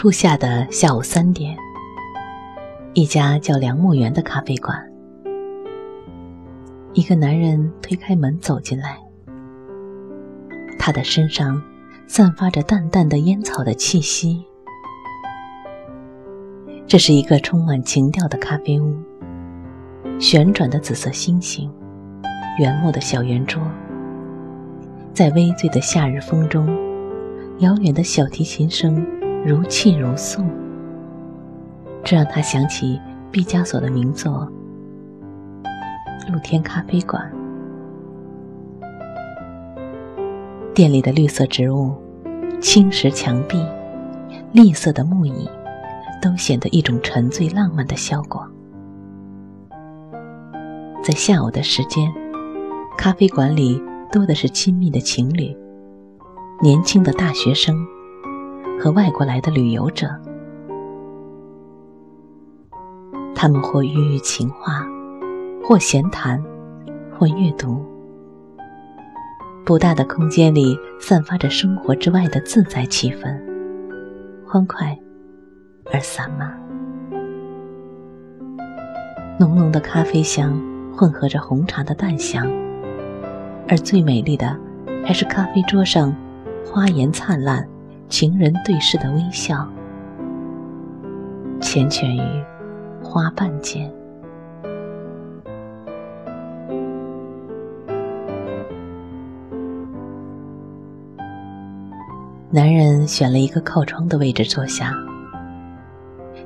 初夏的下午三点，一家叫梁木园的咖啡馆，一个男人推开门走进来，他的身上散发着淡淡的烟草的气息。这是一个充满情调的咖啡屋，旋转的紫色星星，原木的小圆桌，在微醉的夏日风中，遥远的小提琴声。如泣如诉，这让他想起毕加索的名作《露天咖啡馆》。店里的绿色植物、青石墙壁、栗色的木椅，都显得一种沉醉浪漫的效果。在下午的时间，咖啡馆里多的是亲密的情侣，年轻的大学生。和外国来的旅游者，他们或语语情话，或闲谈，或阅读。不大的空间里散发着生活之外的自在气氛，欢快而散漫。浓浓的咖啡香混合着红茶的淡香，而最美丽的还是咖啡桌上花颜灿烂。情人对视的微笑，缱绻于花瓣间。男人选了一个靠窗的位置坐下。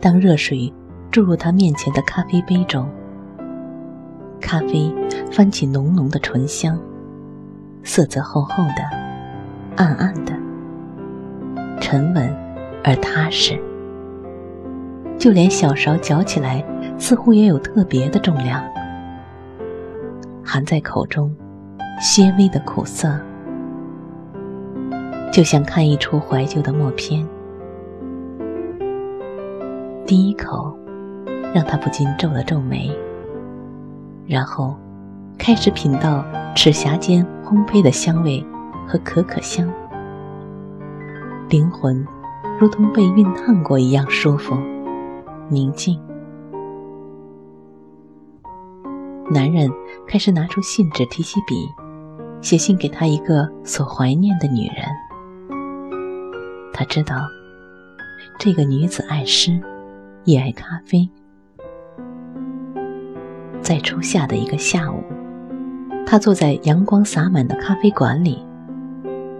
当热水注入他面前的咖啡杯中，咖啡翻起浓浓的醇香，色泽厚厚的，暗暗的。沉稳而踏实，就连小勺嚼起来似乎也有特别的重量，含在口中，些微的苦涩，就像看一出怀旧的默片。第一口，让他不禁皱了皱眉，然后开始品到齿颊间烘焙的香味和可可香。灵魂如同被熨烫过一样舒服、宁静。男人开始拿出信纸、提起笔，写信给他一个所怀念的女人。他知道，这个女子爱诗，也爱咖啡。在初夏的一个下午，他坐在阳光洒满的咖啡馆里。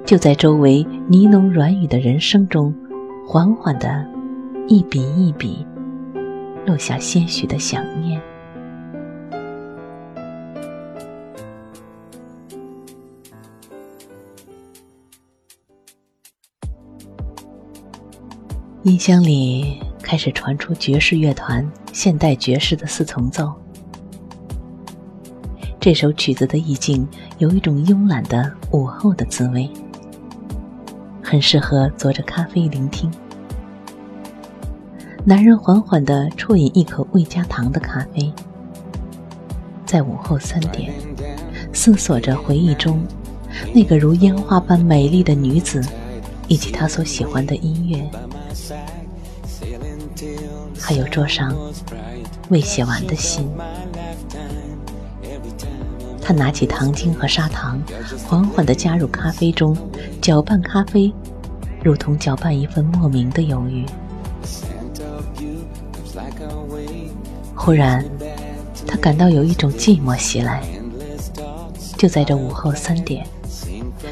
就在周围呢喃软语的人声中，缓缓的，一笔一笔，落下些许的想念。音箱里开始传出爵士乐团现代爵士的四重奏。这首曲子的意境有一种慵懒的午后的滋味。很适合坐着咖啡聆听。男人缓缓地啜饮一口未加糖的咖啡，在午后三点，思索着回忆中那个如烟花般美丽的女子，以及他所喜欢的音乐，还有桌上未写完的信。他拿起糖精和砂糖，缓缓地加入咖啡中，搅拌咖啡，如同搅拌一份莫名的忧郁。忽然，他感到有一种寂寞袭来。就在这午后三点，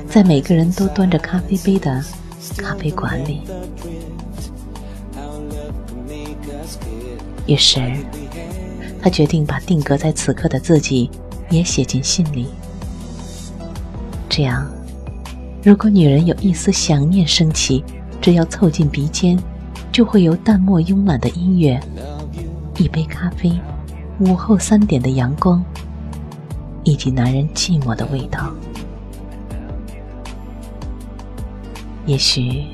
在每个人都端着咖啡杯的咖啡馆里。一时，他决定把定格在此刻的自己也写进信里。这样，如果女人有一丝想念升起，只要凑近鼻尖，就会有淡漠慵懒的音乐，一杯咖啡，午后三点的阳光，以及男人寂寞的味道。也许，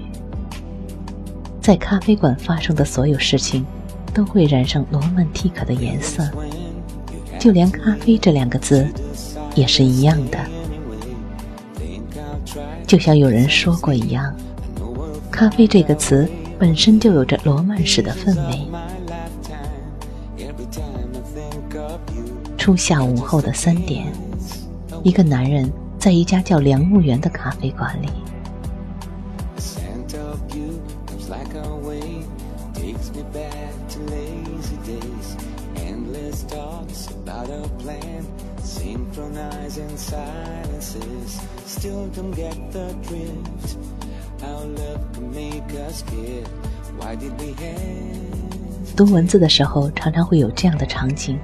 在咖啡馆发生的所有事情，都会染上罗曼蒂克的颜色，就连“咖啡”这两个字，也是一样的。就像有人说过一样，“咖啡”这个词本身就有着罗曼史的氛围。初夏午后的三点，一个男人在一家叫“梁木园”的咖啡馆里。Bad to lazy days. Endless talks about a plan. Synchronizing silences. Still don't get the drift. How love can make us give why did we have? 读文字的时候常常会有这样的场景。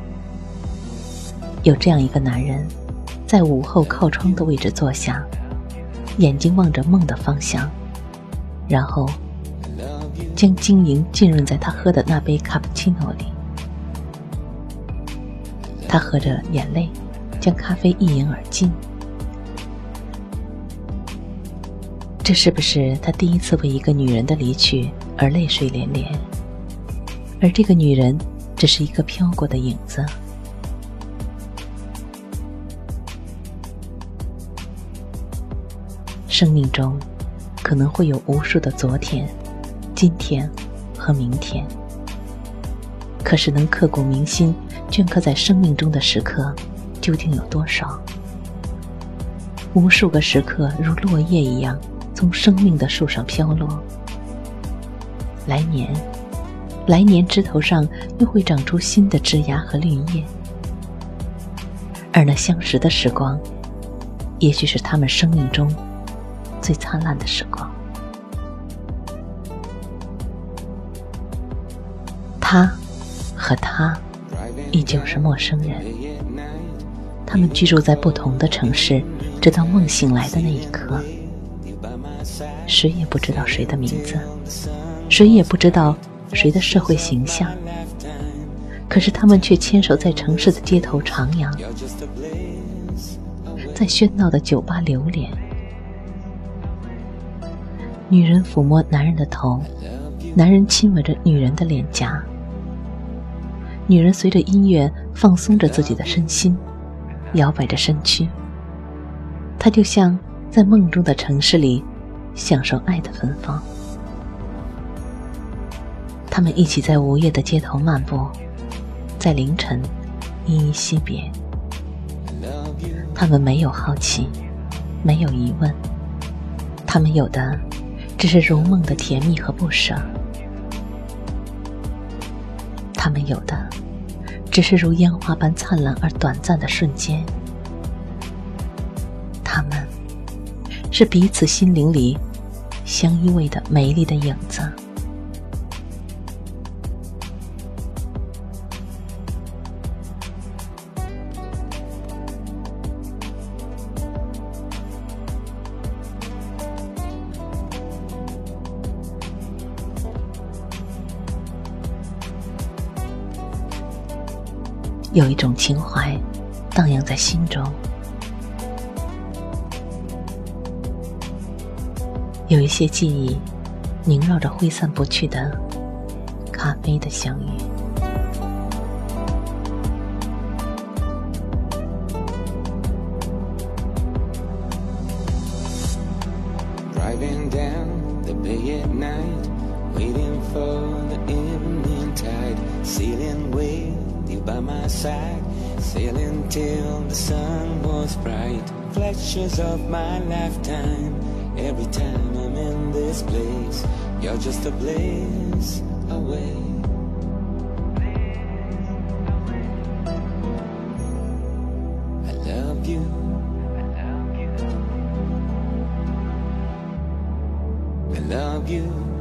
有这样一个男人在午后靠窗的位置坐下眼睛望着梦的方向然后将晶莹浸润在他喝的那杯卡布奇诺里。他喝着眼泪，将咖啡一饮而尽。这是不是他第一次为一个女人的离去而泪水连连？而这个女人只是一个飘过的影子。生命中可能会有无数的昨天、今天和明天，可是能刻骨铭心、镌刻在生命中的时刻，究竟有多少？无数个时刻如落叶一样。从生命的树上飘落，来年，来年枝头上又会长出新的枝芽和绿叶，而那相识的时光，也许是他们生命中最灿烂的时光。他和他依旧是陌生人，他们居住在不同的城市，直到梦醒来的那一刻。谁也不知道谁的名字，谁也不知道谁的社会形象，可是他们却牵手在城市的街头徜徉，在喧闹的酒吧流连。女人抚摸男人的头，男人亲吻着女人的脸颊，女人随着音乐放松着自己的身心，摇摆着身躯。她就像在梦中的城市里。享受爱的芬芳，他们一起在午夜的街头漫步，在凌晨依依惜别。他们没有好奇，没有疑问，他们有的只是如梦的甜蜜和不舍。他们有的只是如烟花般灿烂而短暂的瞬间。他们是彼此心灵里。相依偎的美丽的影子。有一种情怀，荡漾在心中。有一些记忆萦绕着挥散不去的咖啡的 side, sailing till the sun was bright. flashes of my lifetime. Every time I'm in this place, you're just a blaze away. I love you. I love you. I love you.